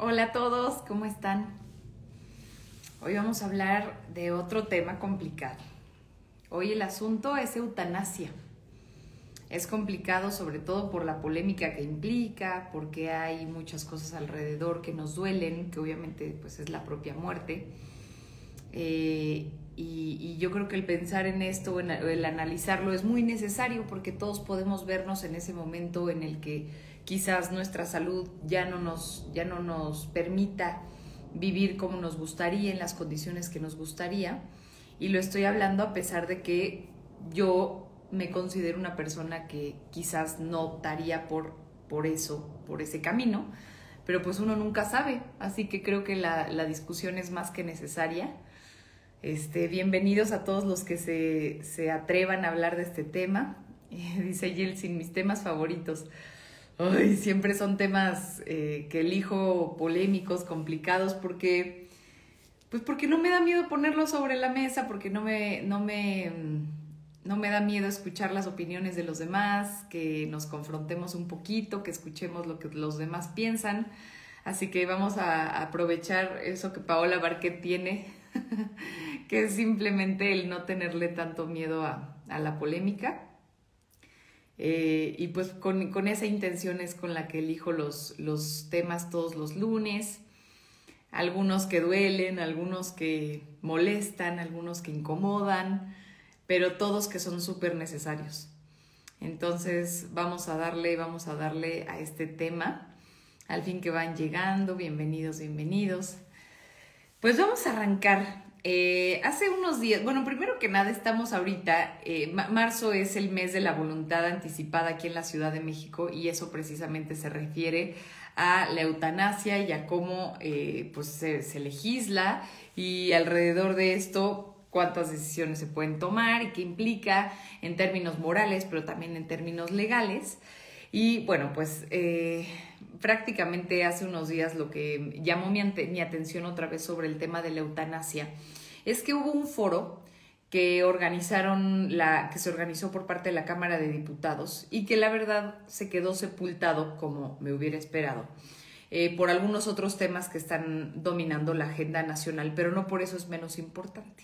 Hola a todos, ¿cómo están? Hoy vamos a hablar de otro tema complicado. Hoy el asunto es eutanasia. Es complicado sobre todo por la polémica que implica, porque hay muchas cosas alrededor que nos duelen, que obviamente pues es la propia muerte. Eh, y, yo creo que el pensar en esto, el analizarlo es muy necesario porque todos podemos vernos en ese momento en el que quizás nuestra salud ya no nos, ya no nos permita vivir como nos gustaría, en las condiciones que nos gustaría. Y lo estoy hablando a pesar de que yo me considero una persona que quizás no optaría por, por eso, por ese camino, pero pues uno nunca sabe, así que creo que la, la discusión es más que necesaria. Este, bienvenidos a todos los que se, se atrevan a hablar de este tema. dice Yeltsin, mis temas favoritos. Ay, siempre son temas eh, que elijo polémicos, complicados, porque, pues porque no me da miedo ponerlos sobre la mesa, porque no me, no me, no me da miedo escuchar las opiniones de los demás, que nos confrontemos un poquito, que escuchemos lo que los demás piensan. Así que vamos a aprovechar eso que Paola Barquet tiene que es simplemente el no tenerle tanto miedo a, la polémica. Eh, y pues con, esa intención es con la que elijo los, los temas todos los lunes. Algunos que duelen, algunos que molestan, algunos que incomodan, pero todos que son súper necesarios. Entonces vamos a darle, vamos a darle a este tema. Al fin que van llegando, bienvenidos, bienvenidos. Pues vamos a arrancar. Eh, hace unos días, bueno, primero que nada estamos ahorita, eh, marzo es el mes de la voluntad anticipada aquí en la Ciudad de México y eso precisamente se refiere a la eutanasia y a cómo eh, pues se, legisla y alrededor de esto cuántas decisiones se pueden tomar y qué implica en términos morales, pero también en términos legales. Y bueno, pues prácticamente hace unos días lo que llamó mi, mi, atención otra vez sobre el tema de la eutanasia es que hubo un foro que organizaron la que se organizó por parte de la Cámara de Diputados y que la verdad se quedó sepultado como me hubiera esperado. Eh, por algunos otros temas que están dominando la agenda nacional, pero no por eso es menos importante.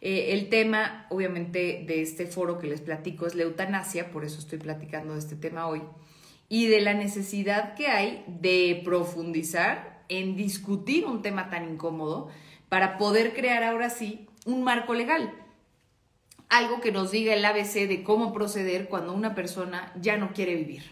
Eh, el tema, obviamente, de este foro que les platico es la eutanasia, por eso estoy platicando de este tema hoy, y de la necesidad que hay de profundizar en discutir un tema tan incómodo para poder crear ahora sí un marco legal. Algo que nos diga el ABC de cómo proceder cuando una persona ya no quiere vivir.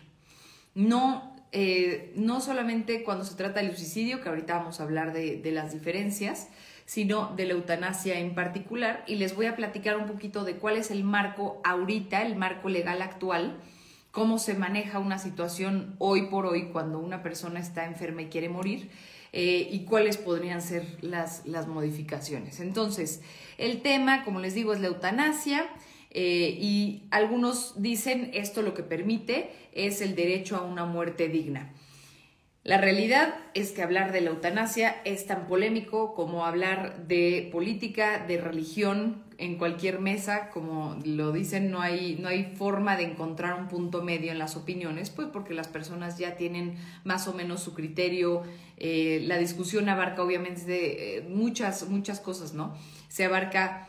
No, eh, no solamente cuando se trata del suicidio, que ahorita vamos a hablar de, de las diferencias, sino de la eutanasia en particular. Y les voy a platicar un poquito de cuál es el marco ahorita, el marco legal actual, cómo se maneja una situación hoy por hoy cuando una persona está enferma y quiere morir. Eh, y cuáles podrían ser las, las modificaciones. Entonces, el tema, como les digo, es la eutanasia. Eh, y algunos dicen esto lo que permite es el derecho a una muerte digna. La realidad es que hablar de la eutanasia es tan polémico como hablar de política, de religión en cualquier mesa, como lo dicen, no hay, no hay forma de encontrar un punto medio en las opiniones, pues porque las personas ya tienen más o menos su criterio, eh, la discusión abarca obviamente eh, muchas, muchas cosas, ¿no? Se abarca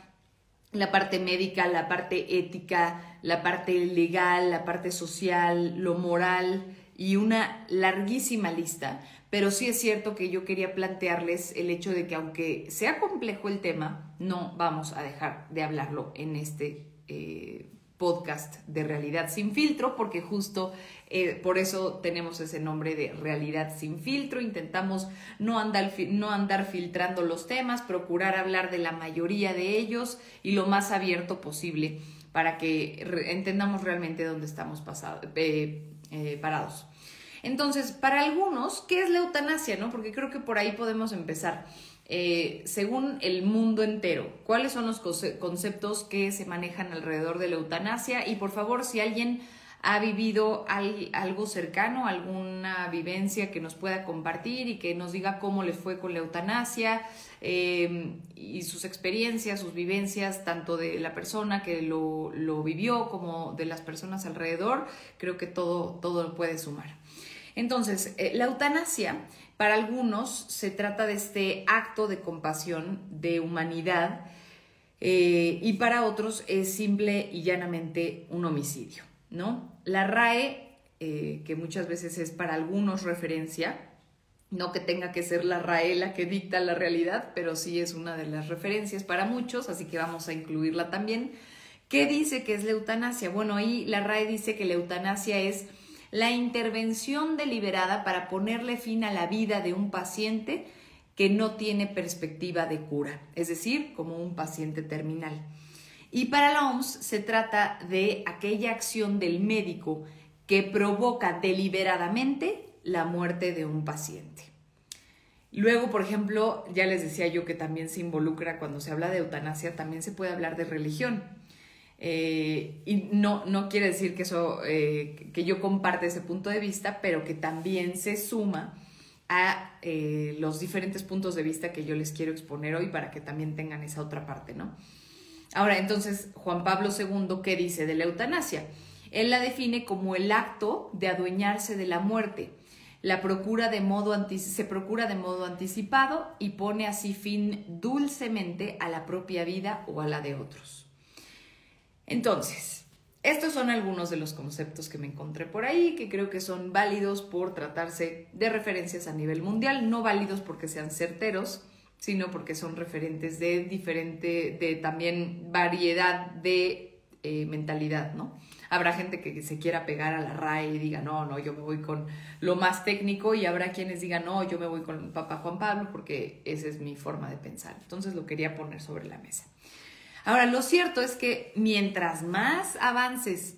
la parte médica, la parte ética, la parte legal, la parte social, lo moral, y una larguísima lista, pero sí es cierto que yo quería plantearles el hecho de que aunque sea complejo el tema, no vamos a dejar de hablarlo en este eh, podcast de realidad sin filtro, porque justo eh, por eso tenemos ese nombre de realidad sin filtro. Intentamos no andar, no andar filtrando los temas, procurar hablar de la mayoría de ellos y lo más abierto posible para que entendamos realmente dónde estamos pasados. Eh, eh, parados. Entonces, para algunos, ¿qué es la eutanasia? ¿no? Porque creo que por ahí podemos empezar. Eh, según el mundo entero, ¿cuáles son los conceptos que se manejan alrededor de la eutanasia? Y por favor, si alguien ha vivido algo cercano, alguna vivencia que nos pueda compartir y que nos diga cómo le fue con la eutanasia eh, y sus experiencias, sus vivencias, tanto de la persona que lo, lo, vivió como de las personas alrededor, creo que todo, todo puede sumar. Entonces, eh, la eutanasia para algunos se trata de este acto de compasión, de humanidad, eh, y para otros es simple y llanamente un homicidio, ¿no? La RAE, eh, que muchas veces es para algunos referencia, no que tenga que ser la RAE la que dicta la realidad, pero sí es una de las referencias para muchos, así que vamos a incluirla también. ¿Qué dice que es la eutanasia? Bueno, ahí la RAE dice que la eutanasia es la intervención deliberada para ponerle fin a la vida de un paciente que no tiene perspectiva de cura, es decir, como un paciente terminal. Y para la OMS se trata de aquella acción del médico que provoca deliberadamente la muerte de un paciente. Luego, por ejemplo, ya les decía yo que también se involucra cuando se habla de eutanasia, también se puede hablar de religión. Eh, y no, no quiere decir que, eso, eh, que yo comparte ese punto de vista, pero que también se suma a eh, los diferentes puntos de vista que yo les quiero exponer hoy para que también tengan esa otra parte, ¿no? Ahora, entonces, Juan Pablo II, ¿qué dice de la eutanasia? Él la define como el acto de adueñarse de la muerte. La procura de modo se procura de modo anticipado y pone así fin dulcemente a la propia vida o a la de otros. Entonces, estos son algunos de los conceptos que me encontré por ahí, que creo que son válidos por tratarse de referencias a nivel mundial, no válidos porque sean certeros, sino porque son referentes de diferente, de también variedad de eh, mentalidad, ¿no? Habrá gente que se quiera pegar a la RAE y diga, no, no, yo me voy con lo más técnico y habrá quienes digan, no, yo me voy con papá Juan Pablo porque esa es mi forma de pensar. Entonces lo quería poner sobre la mesa. Ahora, lo cierto es que mientras más avances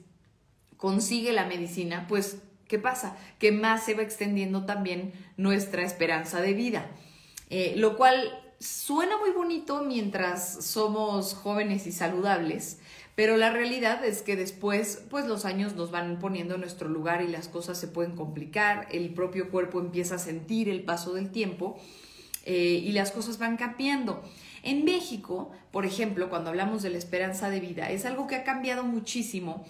consigue la medicina, pues, ¿qué pasa? Que más se va extendiendo también nuestra esperanza de vida. Eh, lo cual suena muy bonito mientras somos jóvenes y saludables, pero la realidad es que después, pues los años nos van poniendo en nuestro lugar y las cosas se pueden complicar, el propio cuerpo empieza a sentir el paso del tiempo eh, y las cosas van cambiando. En México, por ejemplo, cuando hablamos de la esperanza de vida, es algo que ha cambiado muchísimo.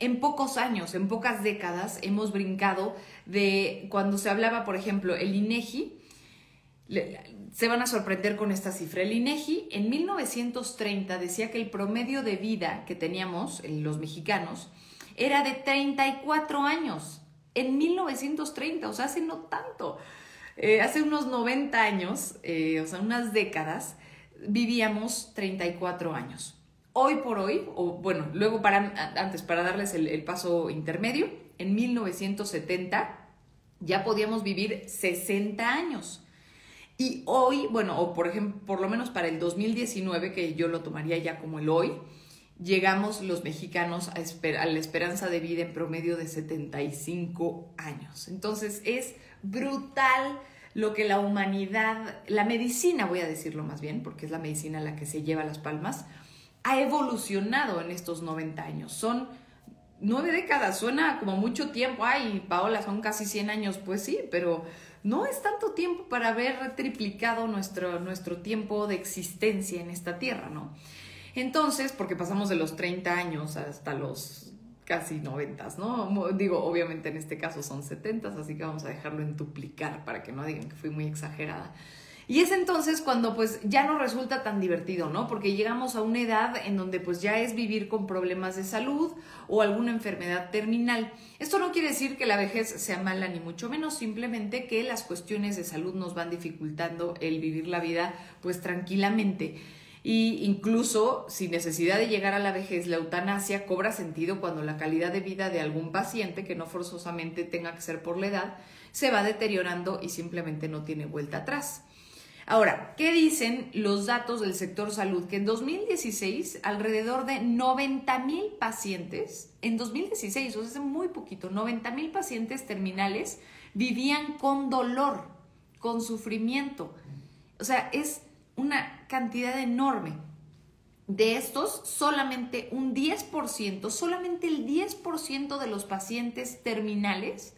En pocos años, en pocas décadas, hemos brincado de cuando se hablaba, por ejemplo, el INEGI, se van a sorprender con esta cifra. El INEGI en 1930 decía que el promedio de vida que teníamos los mexicanos era de 34 años. En 1930, o sea, hace no tanto. Eh, hace unos 90 años, eh, o sea, unas décadas, vivíamos 34 años. Hoy por hoy, o bueno, luego para, antes, para darles el, paso intermedio, en 1970 ya podíamos vivir 60 años. Y hoy, bueno, o por ejemplo, por lo menos para el 2019, que yo lo tomaría ya como el hoy, llegamos los mexicanos a, a, la esperanza de vida en promedio de 75 años. Entonces es brutal lo que la humanidad, la medicina, voy a decirlo más bien, porque es la medicina la que se lleva las palmas, ha evolucionado en estos 90 años. Son nueve décadas, suena como mucho tiempo. Ay, Paola, son casi 100 años. Pues sí, pero no es tanto tiempo para haber triplicado nuestro, nuestro tiempo de existencia en esta tierra, ¿no? Entonces, porque pasamos de los 30 años hasta los casi noventas, ¿no? Digo, obviamente en este caso son setentas, así que vamos a dejarlo en duplicar para que no digan que fui muy exagerada. Y es entonces cuando pues ya no resulta tan divertido, ¿no? Porque llegamos a una edad en donde pues ya es vivir con problemas de salud o alguna enfermedad terminal. Esto no quiere decir que la vejez sea mala ni mucho menos, simplemente que las cuestiones de salud nos van dificultando el vivir la vida pues tranquilamente. Y incluso sin necesidad de llegar a la vejez, la eutanasia cobra sentido cuando la calidad de vida de algún paciente, que no forzosamente tenga que ser por la edad, se va deteriorando y simplemente no tiene vuelta atrás. Ahora, ¿qué dicen los datos del sector salud? Que en 2016 alrededor de 90 mil pacientes, en 2016, o sea, hace muy poquito, 90 mil pacientes terminales vivían con dolor, con sufrimiento. O sea, es una cantidad enorme. De estos, solamente un 10%, solamente el 10% de los pacientes terminales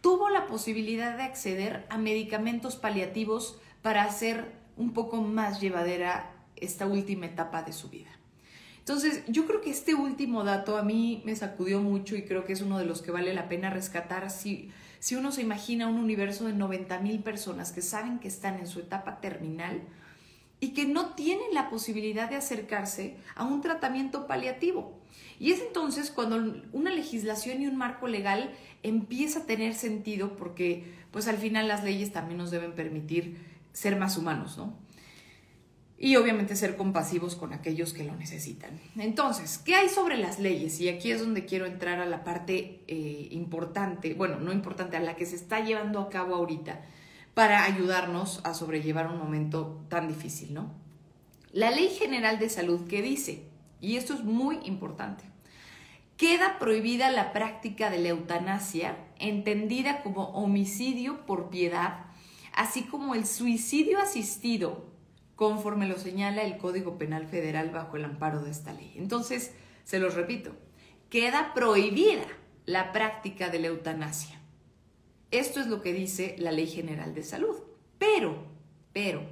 tuvo la posibilidad de acceder a medicamentos paliativos para hacer un poco más llevadera esta última etapa de su vida. Entonces, yo creo que este último dato a mí me sacudió mucho y creo que es uno de los que vale la pena rescatar si, si uno se imagina un universo de 90 mil personas que saben que están en su etapa terminal y que no tienen la posibilidad de acercarse a un tratamiento paliativo. Y es entonces cuando una legislación y un marco legal empieza a tener sentido porque pues al final las leyes también nos deben permitir ser más humanos, ¿no? Y obviamente ser compasivos con aquellos que lo necesitan. Entonces, ¿qué hay sobre las leyes? Y aquí es donde quiero entrar a la parte eh, importante, bueno, no importante, a la que se está llevando a cabo ahorita para ayudarnos a sobrellevar un momento tan difícil, ¿no? La Ley General de Salud que dice, y esto es muy importante, queda prohibida la práctica de la eutanasia, entendida como homicidio por piedad, así como el suicidio asistido, conforme lo señala el Código Penal Federal bajo el amparo de esta ley. Entonces, se los repito, queda prohibida la práctica de la eutanasia. Esto es lo que dice la Ley General de Salud. Pero, pero,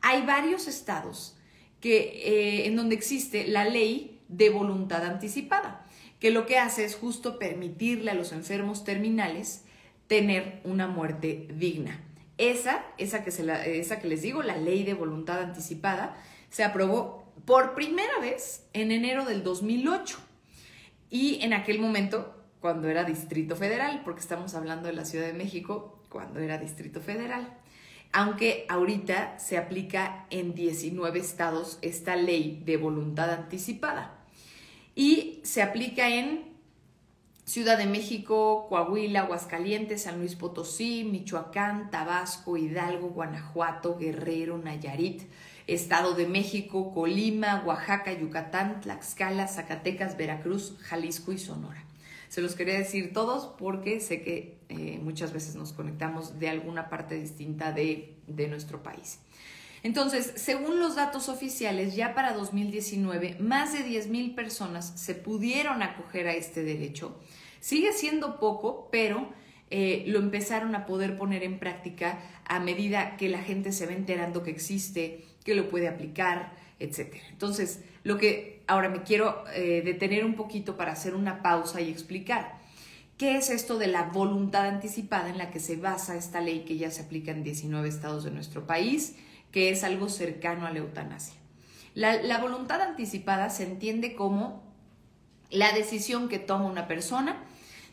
hay varios estados que, eh, en donde existe la ley de voluntad anticipada, que lo que hace es justo permitirle a los enfermos terminales tener una muerte digna. Esa, esa que, se esa que les digo, la ley de voluntad anticipada, se aprobó por primera vez en enero del 2008. Y en aquel momento cuando era Distrito Federal, porque estamos hablando de la Ciudad de México cuando era Distrito Federal. Aunque ahorita se aplica en 19 estados esta ley de voluntad anticipada. Y se aplica en Ciudad de México, Coahuila, Aguascalientes, San Luis Potosí, Michoacán, Tabasco, Hidalgo, Guanajuato, Guerrero, Nayarit, Estado de México, Colima, Oaxaca, Yucatán, Tlaxcala, Zacatecas, Veracruz, Jalisco y Sonora. Se los quería decir todos porque sé que eh, muchas veces nos conectamos de alguna parte distinta de, de nuestro país. Entonces, según los datos oficiales, ya para 2019, más de 10.000 personas se pudieron acoger a este derecho. Sigue siendo poco, pero eh, lo empezaron a poder poner en práctica a medida que la gente se va enterando que existe, que lo puede aplicar, etc. Entonces, lo que ahora me quiero eh, detener un poquito para hacer una pausa y explicar. ¿Qué es esto de la voluntad anticipada en la que se basa esta ley que ya se aplica en 19 estados de nuestro país, que es algo cercano a la eutanasia? La, la voluntad anticipada se entiende como la decisión que toma una persona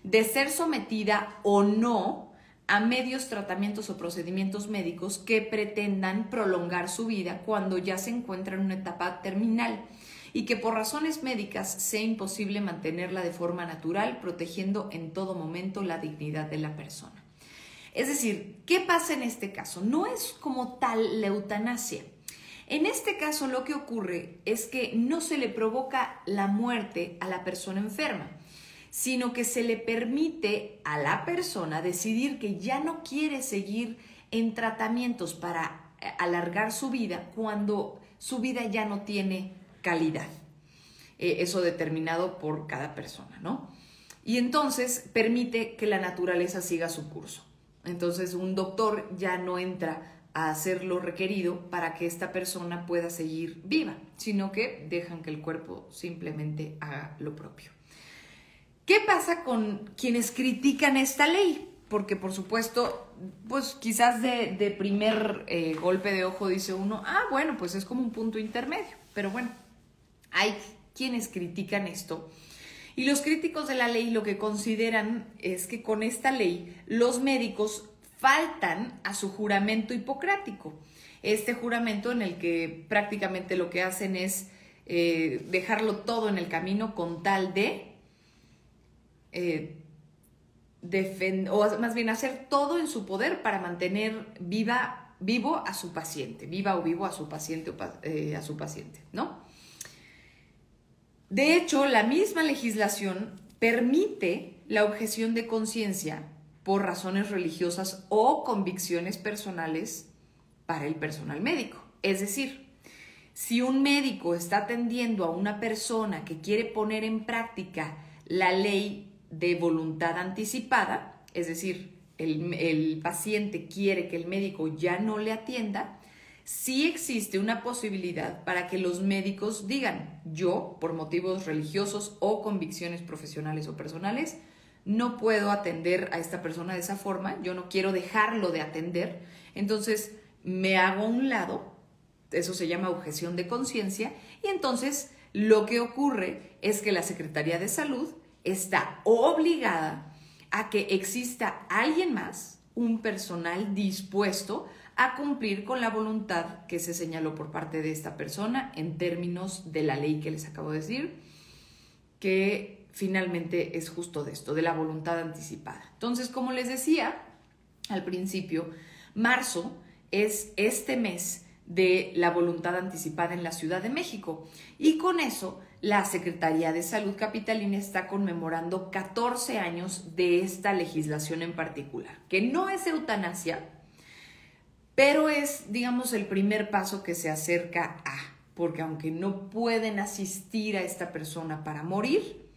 de ser sometida o no a medios tratamientos o procedimientos médicos que pretendan prolongar su vida cuando ya se encuentra en una etapa terminal y que por razones médicas sea imposible mantenerla de forma natural, protegiendo en todo momento la dignidad de la persona. Es decir, ¿qué pasa en este caso? No es como tal la eutanasia. En este caso lo que ocurre es que no se le provoca la muerte a la persona enferma, sino que se le permite a la persona decidir que ya no quiere seguir en tratamientos para eh, alargar su vida cuando su vida ya no tiene calidad. Eh, eso determinado por cada persona, ¿no? Y entonces permite que la naturaleza siga su curso. Entonces un doctor ya no entra a hacer lo requerido para que esta persona pueda seguir viva, sino que dejan que el cuerpo simplemente haga lo propio. ¿Qué pasa con quienes critican esta ley? Porque por supuesto, pues quizás de, primer eh, golpe de ojo dice uno, ah, bueno, pues es como un punto intermedio. Pero bueno, hay quienes critican esto. Y los críticos de la ley lo que consideran es que con esta ley los médicos faltan a su juramento hipocrático. Este juramento en el que prácticamente lo que hacen es eh, dejarlo todo en el camino con tal de eh, o más bien hacer todo en su poder para mantener viva, vivo a su paciente, viva o vivo a su paciente, eh, a su paciente, ¿no? De hecho, la misma legislación permite la objeción de conciencia por razones religiosas o convicciones personales para el personal médico. Es decir, si un médico está atendiendo a una persona que quiere poner en práctica la ley de voluntad anticipada, es decir, el, paciente quiere que el médico ya no le atienda, sí existe una posibilidad para que los médicos digan, yo, por motivos religiosos o convicciones profesionales o personales, no puedo atender a esta persona de esa forma, yo no quiero dejarlo de atender, entonces me hago a un lado, eso se llama objeción de conciencia, y entonces lo que ocurre es que la Secretaría de Salud está obligada a que exista alguien más, un personal dispuesto a cumplir con la voluntad que se señaló por parte de esta persona en términos de la ley que les acabo de decir, que finalmente es justo de esto, de la voluntad anticipada. Entonces, como les decía al principio, marzo es este mes de la voluntad anticipada en la Ciudad de México y con eso la Secretaría de Salud Capitalina está conmemorando 14 años de esta legislación en particular, que no es eutanasia, pero es, digamos, el primer paso que se acerca a, porque aunque no pueden asistir a esta persona para morir,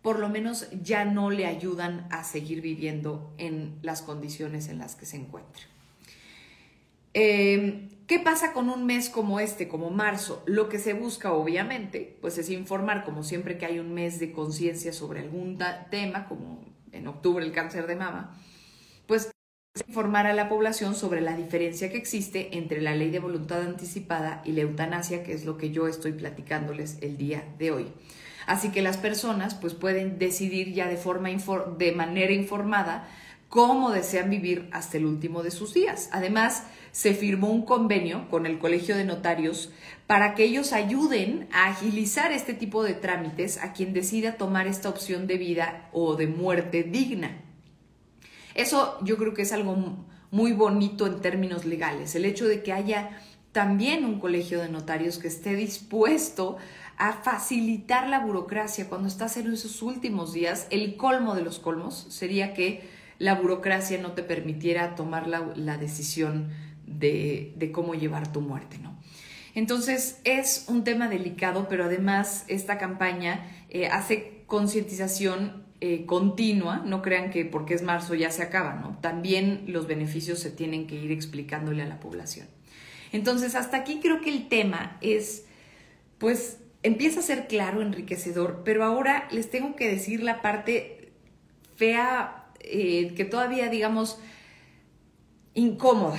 por lo menos ya no le ayudan a seguir viviendo en las condiciones en las que se encuentra. Em, ¿Qué pasa con un mes como este, como marzo? Lo que se busca, obviamente, pues es informar, como siempre que hay un mes de conciencia sobre algún tema, como en octubre el cáncer de mama, pues informar a la población sobre la diferencia que existe entre la ley de voluntad anticipada y la eutanasia, que es lo que yo estoy platicándoles el día de hoy. Así que las personas pues pueden decidir ya de forma de manera informada cómo desean vivir hasta el último de sus días. Además, se firmó un convenio con el Colegio de Notarios para que ellos ayuden a agilizar este tipo de trámites a quien decida tomar esta opción de vida o de muerte digna. Eso yo creo que es algo muy bonito en términos legales, el hecho de que haya también un colegio de notarios que esté dispuesto a facilitar la burocracia cuando estás en esos últimos días. El colmo de los colmos sería que la burocracia no te permitiera tomar la, decisión de, cómo llevar tu muerte, ¿no? Entonces es un tema delicado, pero además esta campaña eh, hace concientización eh, continua, no crean que porque es marzo ya se acaba, ¿no? También los beneficios se tienen que ir explicándole a la población. Entonces, hasta aquí creo que el tema es, pues, empieza a ser claro, enriquecedor, pero ahora les tengo que decir la parte fea, eh, que todavía, digamos, incómoda,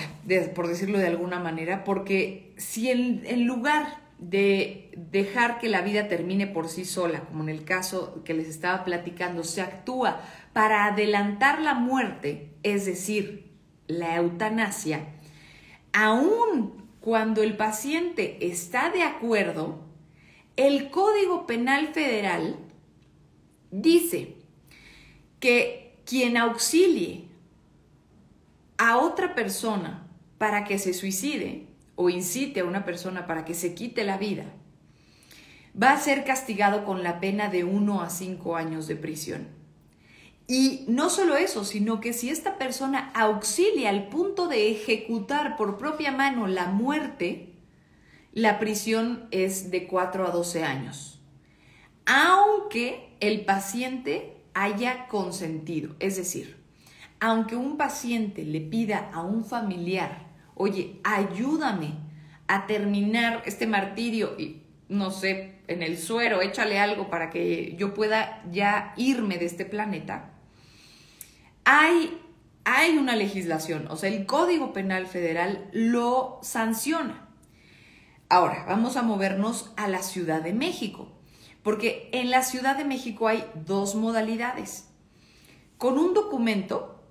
por decirlo de alguna manera, porque si en lugar de dejar que la vida termine por sí sola, como en el caso que les estaba platicando, se actúa para adelantar la muerte, es decir, la eutanasia, aun cuando el paciente está de acuerdo, el Código Penal Federal dice que quien auxilie a otra persona para que se suicide o incite a una persona para que se quite la vida, va a ser castigado con la pena de uno a cinco años de prisión. Y no solo eso, sino que si esta persona auxilia al punto de ejecutar por propia mano la muerte, la prisión es de 4 a 12 años. Aunque el paciente haya consentido. Es decir, aunque un paciente le pida a un familiar oye, ayúdame a terminar este martirio y no sé, en el suero, échale algo para que yo pueda ya irme de este planeta. Hay, hay una legislación, o sea, el Código Penal Federal lo sanciona. Ahora, vamos a movernos a la Ciudad de México, porque en la Ciudad de México hay dos modalidades. Con un documento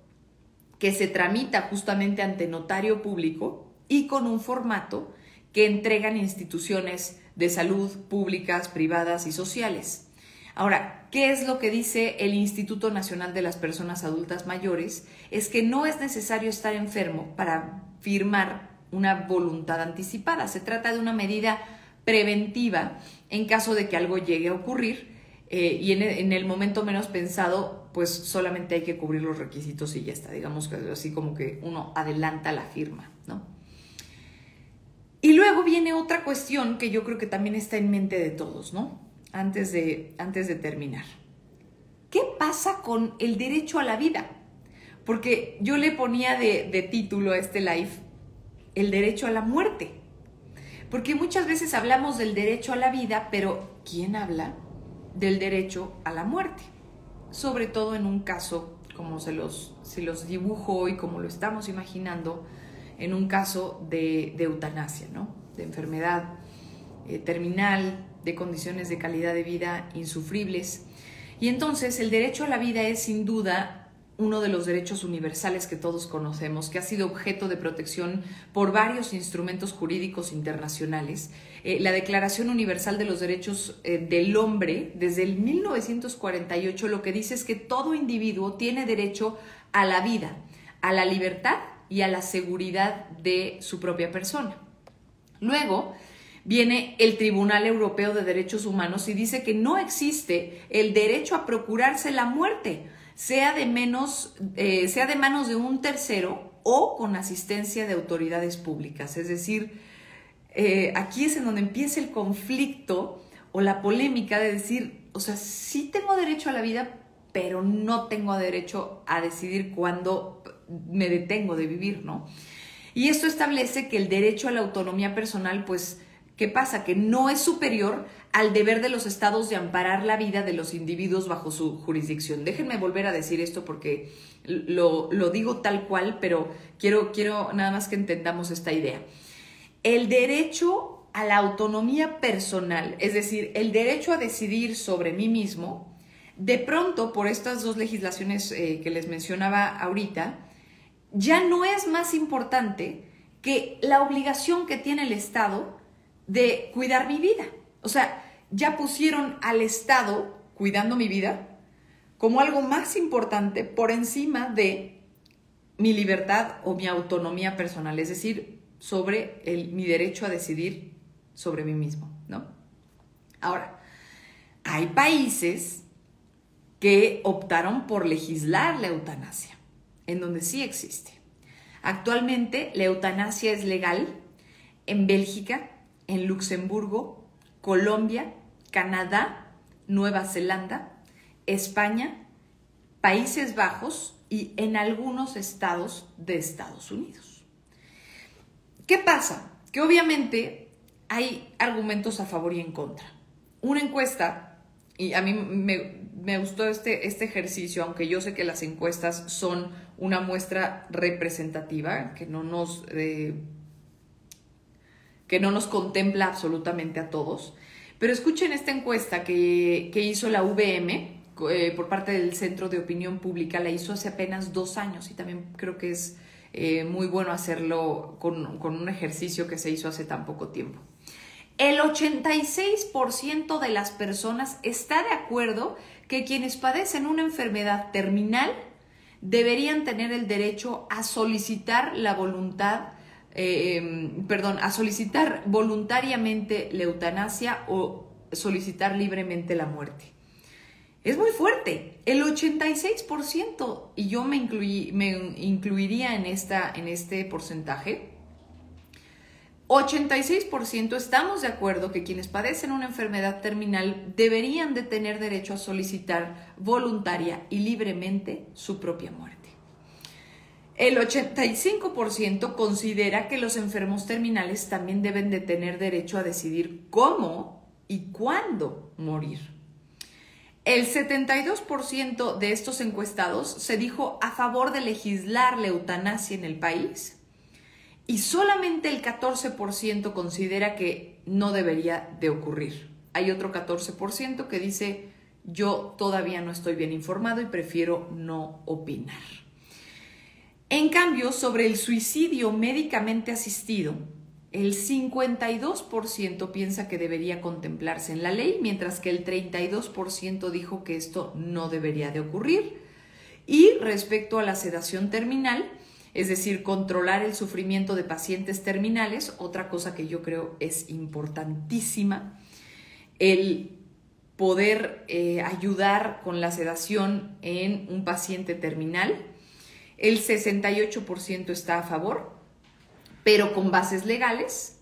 que se tramita justamente ante notario público y con un formato que entregan instituciones de salud públicas, privadas y sociales. Ahora, ¿qué es lo que dice el Instituto Nacional de las Personas Adultas Mayores? Es que no es necesario estar enfermo para firmar una voluntad anticipada. Se trata de una medida preventiva en caso de que algo llegue a ocurrir eh, y en el momento menos pensado pues solamente hay que cubrir los requisitos y ya está, digamos que así como que uno adelanta la firma, ¿no? Y luego viene otra cuestión que yo creo que también está en mente de todos, ¿no? Antes de, antes de terminar. ¿Qué pasa con el derecho a la vida? Porque yo le ponía de, de título a este live el derecho a la muerte. Porque muchas veces hablamos del derecho a la vida, pero ¿quién habla del derecho a la muerte? Sobre todo en un caso como se los, dibujo hoy, como lo estamos imaginando, en un caso de, eutanasia, ¿no? de enfermedad eh, terminal, de condiciones de calidad de vida insufribles. Y entonces el derecho a la vida es sin duda uno de los derechos universales que todos conocemos, que ha sido objeto de protección por varios instrumentos jurídicos internacionales. Eh, la Declaración Universal de los Derechos eh, del Hombre, desde el 1948, lo que dice es que todo individuo tiene derecho a la vida, a la libertad y a la seguridad de su propia persona. Luego, viene el Tribunal Europeo de Derechos Humanos y dice que no existe el derecho a procurarse la muerte, sea de, menos, eh, sea de manos de un tercero o con asistencia de autoridades públicas. Es decir, eh, aquí es en donde empieza el conflicto o la polémica de decir, o sea, sí tengo derecho a la vida, pero no tengo derecho a decidir cuándo me detengo de vivir, ¿no? Y esto establece que el derecho a la autonomía personal, pues, ¿qué pasa? Que no es superior al deber de los estados de amparar la vida de los individuos bajo su jurisdicción. Déjenme volver a decir esto porque lo, digo tal cual, pero quiero, quiero nada más que entendamos esta idea. El derecho a la autonomía personal, es decir, el derecho a decidir sobre mí mismo, de pronto, por estas dos legislaciones eh, que les mencionaba ahorita, ya no es más importante que la obligación que tiene el Estado de cuidar mi vida. O sea, ya pusieron al Estado cuidando mi vida como algo más importante por encima de mi libertad o mi autonomía personal, es decir, sobre mi derecho a decidir sobre mí mismo, ¿no? Ahora, hay países que optaron por legislar la eutanasia, en donde sí existe. Actualmente la eutanasia es legal en Bélgica, en Luxemburgo, Colombia, Canadá, Nueva Zelanda, España, Países Bajos y en algunos estados de Estados Unidos. ¿Qué pasa? Que obviamente hay argumentos a favor y en contra. Una encuesta, y a mí me, gustó este, este ejercicio, aunque yo sé que las encuestas son una muestra representativa, que no nos... Eh, que no nos contempla absolutamente a todos. Pero escuchen esta encuesta que, hizo la VM eh, por parte del Centro de Opinión Pública, la hizo hace apenas dos años y también creo que es eh, muy bueno hacerlo con, con un ejercicio que se hizo hace tan poco tiempo. El 86% de las personas está de acuerdo que quienes padecen una enfermedad terminal deberían tener el derecho a solicitar la voluntad eh, em, perdón, a solicitar voluntariamente la eutanasia o solicitar libremente la muerte. Es muy fuerte, el 86%, y yo me, me incluiría en, esta, en este porcentaje, 86% estamos de acuerdo que quienes padecen una enfermedad terminal deberían de tener derecho a solicitar voluntaria y libremente su propia muerte. El 85% considera que los enfermos terminales también deben de tener derecho a decidir cómo y cuándo morir. El 72% de estos encuestados se dijo a favor de legislar la eutanasia en el país y solamente el 14% considera que no debería de ocurrir. Hay otro 14% que dice yo todavía no estoy bien informado y prefiero no opinar. En cambio, sobre el suicidio médicamente asistido, el 52% piensa que debería contemplarse en la ley, mientras que el 32% dijo que esto no debería de ocurrir. Y respecto a la sedación terminal, es decir, controlar el sufrimiento de pacientes terminales, otra cosa que yo creo es importantísima, el poder eh, ayudar con la sedación en un paciente terminal el 68% está a favor, pero con bases legales,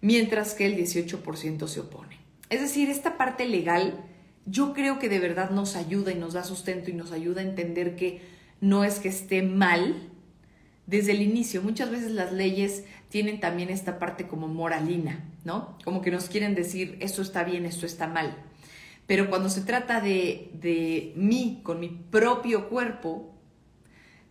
mientras que el 18% se opone. Es decir, esta parte legal yo creo que de verdad nos ayuda y nos da sustento y nos ayuda a entender que no es que esté mal desde el inicio. Muchas veces las leyes tienen también esta parte como moralina, ¿no? Como que nos quieren decir, esto está bien, esto está mal. Pero cuando se trata de, de mí, con mi propio cuerpo,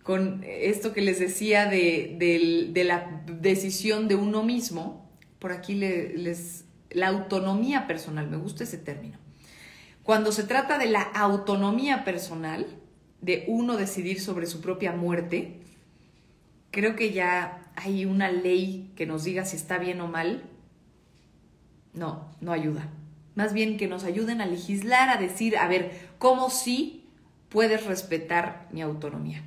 con esto que les decía de, la decisión de uno mismo, por aquí les, la autonomía personal, me gusta ese término. Cuando se trata de la autonomía personal, de uno decidir sobre su propia muerte, creo que ya hay una ley que nos diga si está bien o mal. No, no ayuda. Más bien que nos ayuden a legislar, a decir, a ver, ¿cómo sí puedes respetar mi autonomía?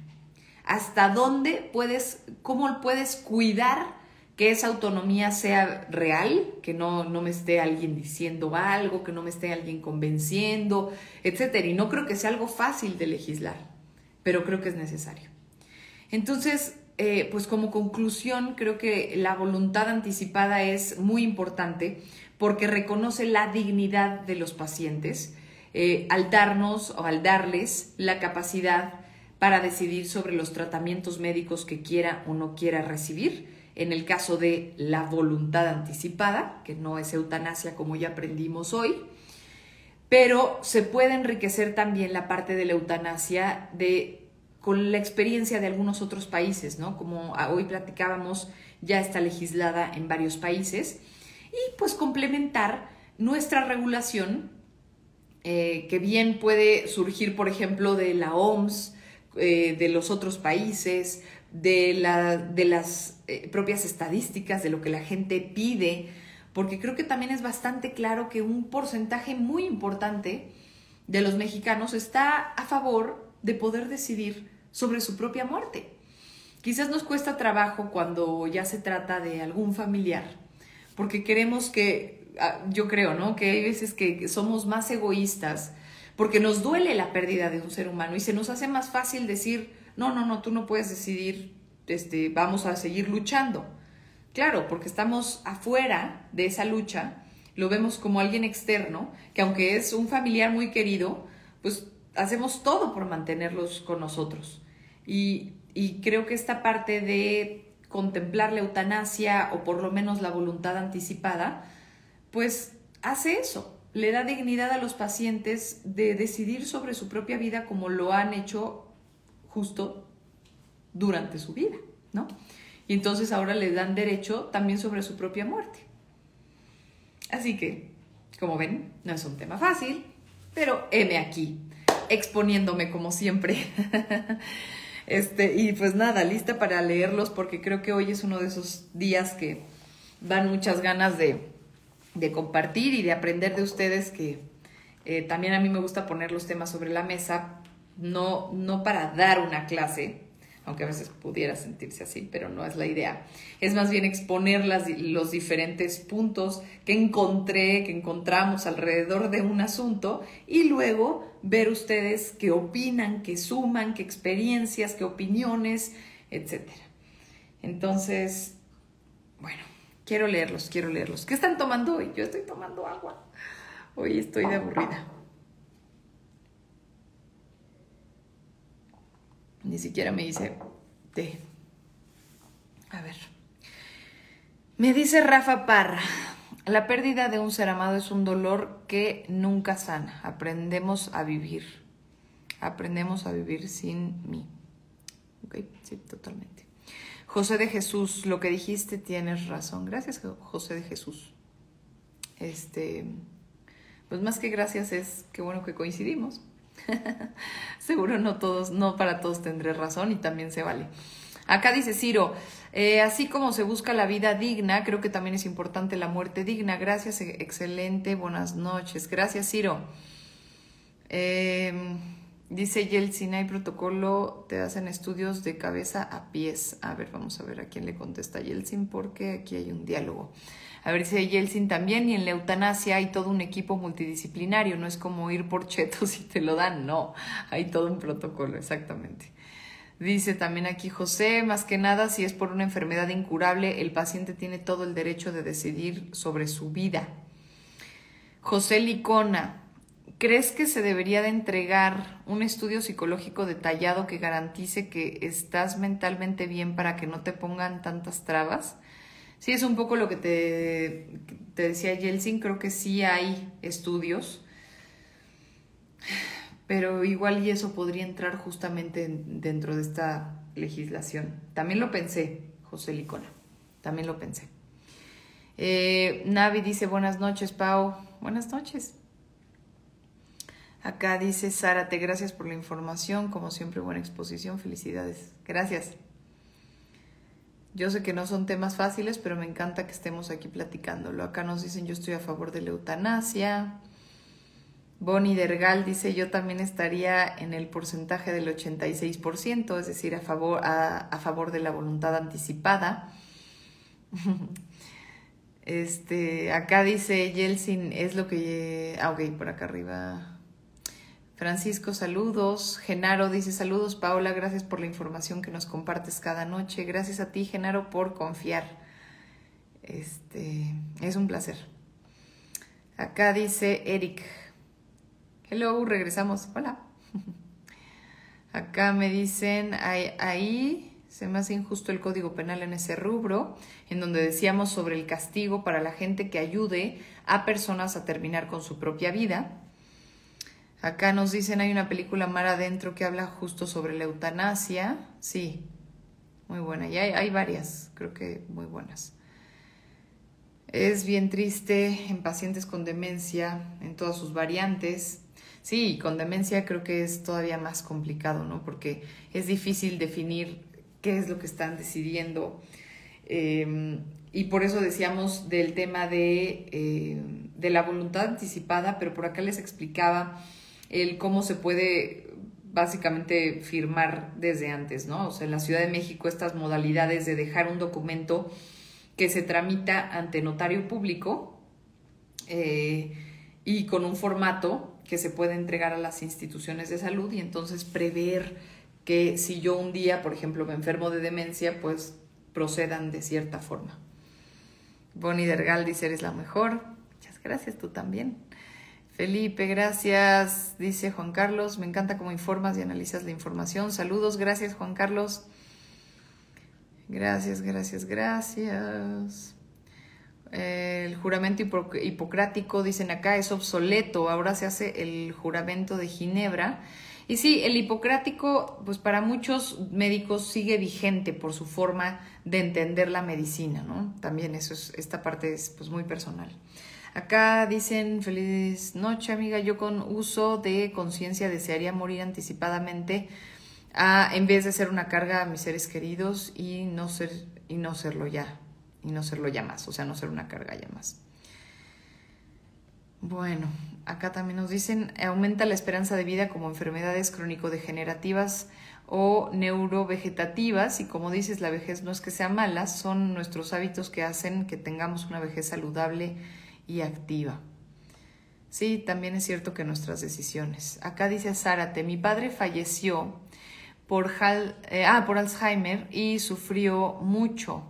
¿Hasta dónde puedes, cómo puedes cuidar que esa autonomía sea real, que no, no me esté alguien diciendo algo, que no me esté alguien convenciendo, etcétera. Y no creo que sea algo fácil de legislar, pero creo que es necesario. Entonces, eh, pues como conclusión, creo que la voluntad anticipada es muy importante porque reconoce la dignidad de los pacientes eh, al darnos o al darles la capacidad para decidir sobre los tratamientos médicos que quiera o no quiera recibir. En el caso de la voluntad anticipada, que no es eutanasia como ya aprendimos hoy, pero se puede enriquecer también la parte de la eutanasia de, con la experiencia de algunos otros países, ¿no? Como hoy platicábamos, ya está legislada en varios países, y pues complementar nuestra regulación, eh, que bien puede surgir, por ejemplo, de la OMS, eh, de los otros países, de, la, de las eh, propias estadísticas, de lo que la gente pide, porque creo que también es bastante claro que un porcentaje muy importante de los mexicanos está a favor de poder decidir sobre su propia muerte. Quizás nos cuesta trabajo cuando ya se trata de algún familiar, porque queremos que, ah, yo creo, ¿no? Que hay veces que somos más egoístas, porque nos duele la pérdida de un ser humano y se nos hace más fácil decir, no, no, no, tú no puedes decidir, este, vamos a seguir luchando. Claro, porque estamos afuera de esa lucha, lo vemos como alguien externo, que aunque es un familiar muy querido, pues hacemos todo por mantenerlos con nosotros. Y, y creo que esta parte de contemplar la eutanasia o por lo menos la voluntad anticipada, pues hace eso, le da dignidad a los pacientes de decidir sobre su propia vida como lo han hecho justo durante su vida, ¿no? Y entonces ahora le dan derecho también sobre su propia muerte. Así que, como ven, no es un tema fácil, pero heme aquí, exponiéndome como siempre. este, y pues nada, lista para leerlos porque creo que hoy es uno de esos días que dan muchas ganas de, de compartir y de aprender de ustedes que eh, también a mí me gusta poner los temas sobre la mesa no, no para dar una clase, aunque a veces pudiera sentirse así, pero no es la idea. Es más bien exponer los diferentes puntos que encontré, que encontramos alrededor de un asunto y luego ver ustedes qué opinan, qué suman, qué experiencias, qué opiniones, etc. Entonces, bueno, quiero leerlos, quiero leerlos. ¿Qué están tomando hoy? Yo estoy tomando agua. Hoy estoy de aburrida. Ni siquiera me dice té. A ver. Me dice Rafa Parra, la pérdida de un ser amado es un dolor que nunca sana. Aprendemos a vivir. Aprendemos a vivir sin mí. Ok, sí, totalmente. José de Jesús, lo que dijiste tienes razón. Gracias, José de Jesús. Este, pues más que gracias es qué bueno que coincidimos. Seguro no todos, no para todos tendré razón y también se vale. Acá dice Ciro, eh, así como se busca la vida digna, creo que también es importante la muerte digna. Gracias, e-, excelente, buenas noches. Gracias, Ciro. Em, dice Yeltsin, hay protocolo, te hacen estudios de cabeza a pies. A ver, vamos a ver a quién le contesta Yeltsin, porque aquí hay un diálogo. A ver, dice Yeltsin también, y en la eutanasia hay todo un equipo multidisciplinario, no es como ir por chetos y te lo dan, no, hay todo un protocolo, exactamente. Dice también aquí José, más que nada, si es por una enfermedad incurable, el paciente tiene todo el derecho de decidir sobre su vida. José Licona, ¿crees que se debería de entregar un estudio psicológico detallado que garantice que estás mentalmente bien para que no te pongan tantas trabas? Sí, es un poco lo que te, decía Yeltsin, creo que sí hay estudios, pero igual y eso podría entrar justamente dentro de esta legislación. También lo pensé, José Licona, también lo pensé. Eh, Navi dice buenas noches, Pau. Buenas noches. Acá dice Zárate, gracias por la información, como siempre buena exposición, felicidades. Gracias. Yo sé que no son temas fáciles, pero me encanta que estemos aquí platicándolo. Acá nos dicen yo estoy a favor de la eutanasia. Bonnie Dergal dice yo también estaría en el porcentaje del 86%, es decir, a favor, a, favor de la voluntad anticipada. Este, acá dice Yeltsin, es lo que... Ah, ok, por acá arriba. Francisco, saludos. Genaro dice saludos. Paola, gracias por la información que nos compartes cada noche. Gracias a ti, Genaro, por confiar. Este, es un placer. Acá dice Eric. Hello, regresamos. Hola. Acá me dicen, ahí, ahí se me hace injusto el código penal en ese rubro, en donde decíamos sobre el castigo para la gente que ayude a personas a terminar con su propia vida. Acá nos dicen hay una película Mar Adentro que habla justo sobre la eutanasia. Sí, muy buena. Y hay, varias, creo que muy buenas. Es bien triste en pacientes con demencia, en todas sus variantes. Sí, con demencia creo que es todavía más complicado, ¿no? Porque es difícil definir qué es lo que están decidiendo. Em, y por eso decíamos del tema de, eh, de la voluntad anticipada, pero por acá les explicaba el cómo se puede básicamente firmar desde antes, ¿no? O sea, en la Ciudad de México estas modalidades de dejar un documento que se tramita ante notario público eh, y con un formato que se puede entregar a las instituciones de salud y entonces prever que si yo un día, por ejemplo, me enfermo de demencia, pues procedan de cierta forma. Bonnie Dergal dice, eres la mejor. Muchas gracias, tú también. Felipe, gracias, dice Juan Carlos. Me encanta cómo informas y analizas la información. Saludos, gracias Juan Carlos. Gracias, gracias, gracias. El juramento hipocrático, dicen acá, es obsoleto. Ahora se hace el juramento de Ginebra. Y sí, el hipocrático, pues para muchos médicos sigue vigente por su forma de entender la medicina, ¿no? También eso es, esta parte es pues muy personal. Acá dicen, feliz noche amiga, yo con uso de conciencia desearía morir anticipadamente a, en vez de ser una carga a mis seres queridos y no, ser, y no serlo ya, y no serlo ya más, o sea, no ser una carga ya más. Bueno, acá también nos dicen, aumenta la esperanza de vida como enfermedades crónico-degenerativas o neurovegetativas y como dices, la vejez no es que sea mala, son nuestros hábitos que hacen que tengamos una vejez saludable y activa. Sí, también es cierto que nuestras decisiones. Acá dice Zárate, mi padre falleció por, eh, ah, por Alzheimer y sufrió mucho.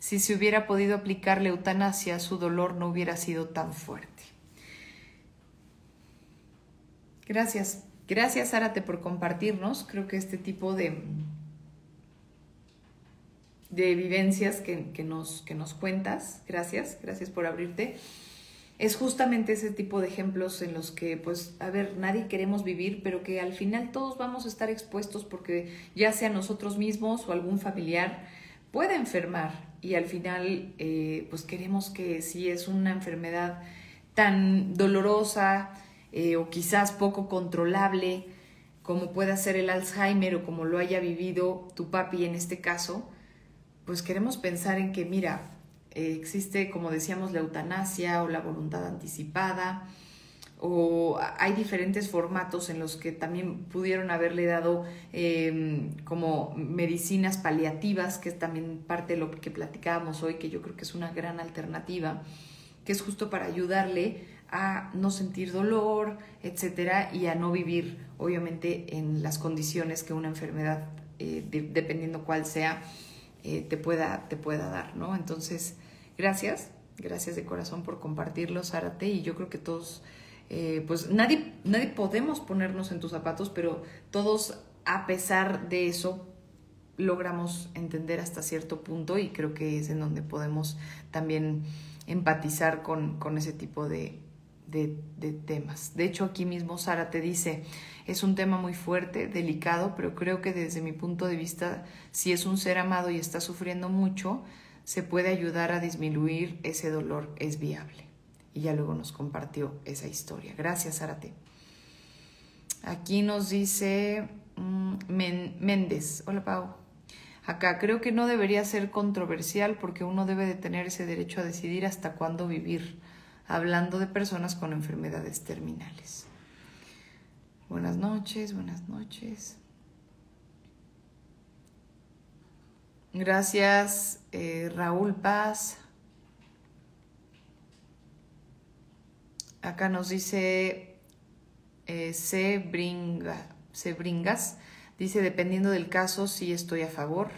Si se hubiera podido aplicarle eutanasia, su dolor no hubiera sido tan fuerte. Gracias. Gracias, Zárate, por compartirnos. Creo que este tipo de, de vivencias que, que, nos, que nos cuentas, gracias, gracias por abrirte es justamente ese tipo de ejemplos en los que, pues, a ver, nadie queremos vivir, pero que al final todos vamos a estar expuestos porque ya sea nosotros mismos o algún familiar puede enfermar y al final, eh, pues, queremos que si es una enfermedad tan dolorosa eh, o quizás poco controlable como pueda ser el Alzheimer o como lo haya vivido tu papi en este caso, pues queremos pensar en que, mira, existe, como decíamos, la eutanasia o la voluntad anticipada, o hay diferentes formatos en los que también pudieron haberle dado em, como medicinas paliativas, que es también parte de lo que platicábamos hoy, que yo creo que es una gran alternativa, que es justo para ayudarle a no sentir dolor, etcétera, y a no vivir, obviamente, en las condiciones que una enfermedad, eh, dependiendo cuál sea, eh, te, pueda, te pueda dar, ¿no? Entonces, Gracias, gracias de corazón por compartirlo, Zárate, y yo creo que todos, eh, pues nadie, nadie podemos ponernos en tus zapatos, pero todos, a pesar de eso, logramos entender hasta cierto punto y creo que es en donde podemos también empatizar con, con ese tipo de, de, de, temas. De hecho, aquí mismo Sara te dice, es un tema muy fuerte, delicado, pero creo que desde mi punto de vista, si es un ser amado y está sufriendo mucho, se puede ayudar a disminuir ese dolor, es viable. Y ya luego nos compartió esa historia. Gracias, Zárate. Aquí nos dice mm, Méndez. Hola, Pau. Acá creo que no debería ser controversial porque uno debe de tener ese derecho a decidir hasta cuándo vivir, hablando de personas con enfermedades terminales. Buenas noches, buenas noches. Gracias, eh, Raúl Paz. Acá nos dice eh, Sebringa, Sebringas. Dice, dependiendo del caso, sí estoy a favor.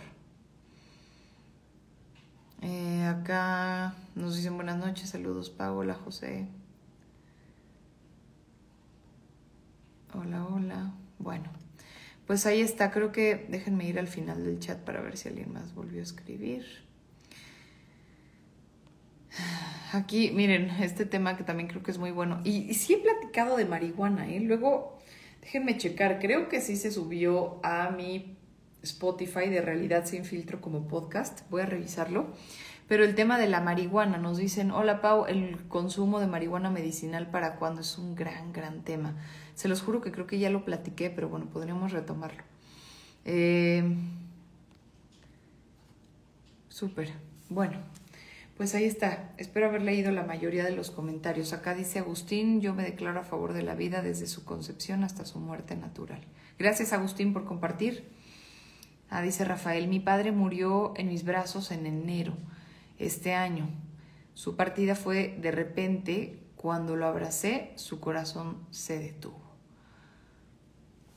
Eh, acá nos dicen buenas noches, saludos Paola, José. Hola, hola. Bueno, pues ahí está. Creo que déjenme ir al final del chat para ver si alguien más volvió a escribir. Aquí, miren, este tema que también creo que es muy bueno. Y, sí he platicado de marihuana, ¿eh? Luego Déjenme checar, creo que sí se subió a mi Spotify de Realidad sin filtro como podcast. Voy a revisarlo. Pero el tema de la marihuana, nos dicen, hola Pau, el consumo de marihuana medicinal para cuándo es un gran, gran tema. Se los juro que creo que ya lo platiqué, pero bueno, podríamos retomarlo. Eh, Súper. Bueno, pues ahí está. Espero haber leído la mayoría de los comentarios. Acá dice Agustín, yo me declaro a favor de la vida desde su concepción hasta su muerte natural. Gracias Agustín por compartir. Ah, dice Rafael, mi padre murió en mis brazos en enero este año. Su partida fue de repente, cuando lo abracé, su corazón se detuvo.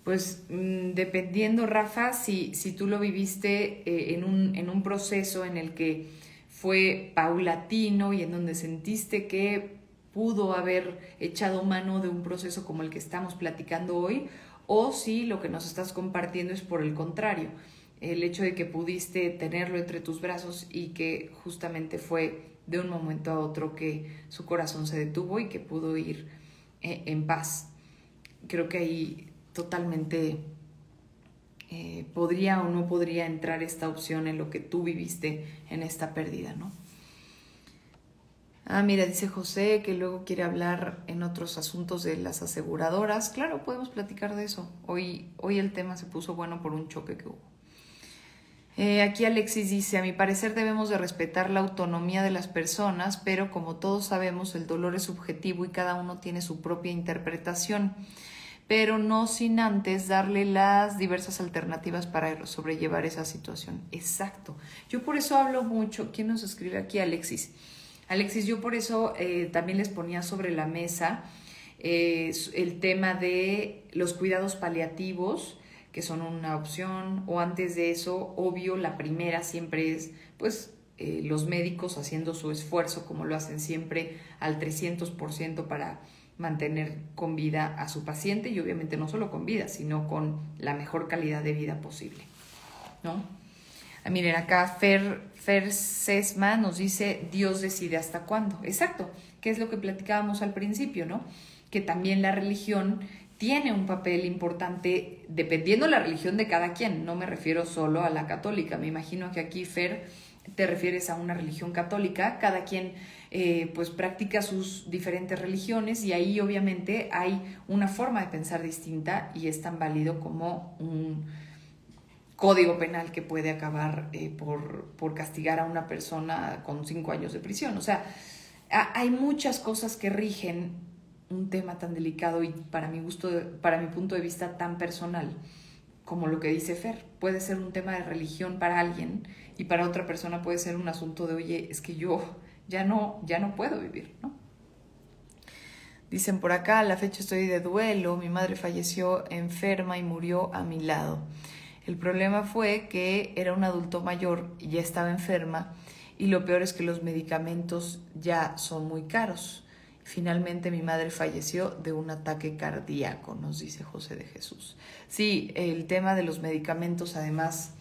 Pues mm, dependiendo, Rafa, si, si tú lo viviste eh, en, un, en un proceso en el que fue paulatino y en donde sentiste que pudo haber echado mano de un proceso como el que estamos platicando hoy, o si lo que nos estás compartiendo es por el contrario, el hecho de que pudiste tenerlo entre tus brazos y que justamente fue de un momento a otro que su corazón se detuvo y que pudo ir eh, en paz. Creo que ahí totalmente eh, podría o no podría entrar esta opción en lo que tú viviste en esta pérdida, ¿no? Ah, mira, dice José que luego quiere hablar en otros asuntos de las aseguradoras. Claro, podemos platicar de eso. Hoy, hoy el tema se puso bueno por un choque que hubo. Eh, aquí Alexis dice, a mi parecer debemos de respetar la autonomía de las personas, pero como todos sabemos, el dolor es subjetivo y cada uno tiene su propia interpretación pero no sin antes darle las diversas alternativas para sobrellevar esa situación. Exacto. Yo por eso hablo mucho. ¿Quién nos escribe aquí? Alexis. Alexis, yo por eso eh, también les ponía sobre la mesa eh, el tema de los cuidados paliativos, que son una opción, o antes de eso, obvio, la primera siempre es, pues, eh, los médicos haciendo su esfuerzo, como lo hacen siempre, al 300% para mantener con vida a su paciente y obviamente no solo con vida, sino con la mejor calidad de vida posible. ¿No? Ah, miren, acá Fer, Fer Sesma nos dice, Dios decide hasta cuándo. Exacto, que es lo que platicábamos al principio, ¿no? Que también la religión tiene un papel importante dependiendo la religión de cada quien. No me refiero solo a la católica. Me imagino que aquí, Fer, te refieres a una religión católica. Cada quien eh, pues practica sus diferentes religiones y ahí obviamente hay una forma de pensar distinta y es tan válido como un código penal que puede acabar eh, por, por, castigar a una persona con cinco años de prisión. O sea, hay muchas cosas que rigen un tema tan delicado y para mi gusto, para mi punto de vista tan personal como lo que dice Fer. Puede ser un tema de religión para alguien y para otra persona puede ser un asunto de, oye, es que yo ya no, ya no puedo vivir, ¿no? Dicen por acá, a la fecha estoy de duelo, mi madre falleció enferma y murió a mi lado. El problema fue que era un adulto mayor y ya estaba enferma y lo peor es que los medicamentos ya son muy caros. Finalmente mi madre falleció de un ataque cardíaco, nos dice José de Jesús. Sí, el tema de los medicamentos además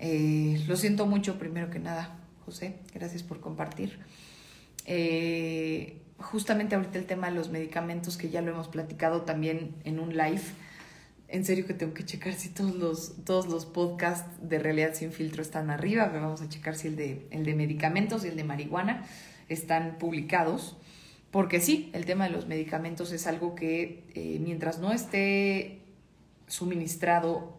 Eh, lo siento mucho, primero que nada, José, gracias por compartir. Eh, justamente ahorita el tema de los medicamentos, que ya lo hemos platicado también en un live. En serio que tengo que checar si todos los, todos los podcasts de realidad sin filtro están arriba. Vamos a checar si el de, el de medicamentos y el de marihuana están publicados. Porque sí, el tema de los medicamentos es algo que eh, mientras no esté suministrado,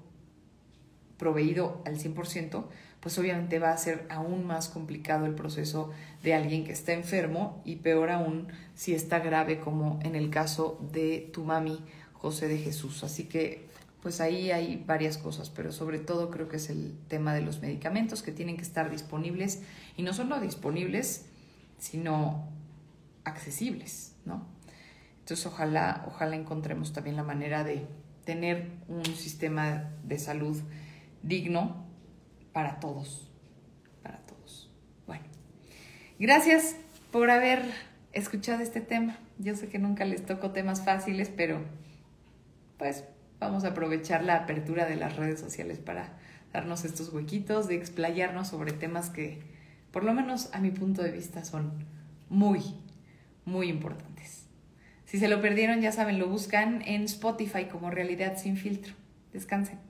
proveído al 100%, pues obviamente va a ser aún más complicado el proceso de alguien que está enfermo y peor aún si está grave como en el caso de tu mami José de Jesús. Así que pues ahí hay varias cosas, pero sobre todo creo que es el tema de los medicamentos que tienen que estar disponibles y no solo disponibles, sino accesibles, ¿no? Entonces ojalá, ojalá encontremos también la manera de tener un sistema de salud digno para todos, para todos. Bueno, gracias por haber escuchado este tema. Yo sé que nunca les toco temas fáciles, pero pues vamos a aprovechar la apertura de las redes sociales para darnos estos huequitos, de explayarnos sobre temas que, por lo menos a mi punto de vista, son muy, muy importantes. Si se lo perdieron, ya saben, lo buscan en Spotify como Realidad sin filtro. Descansen.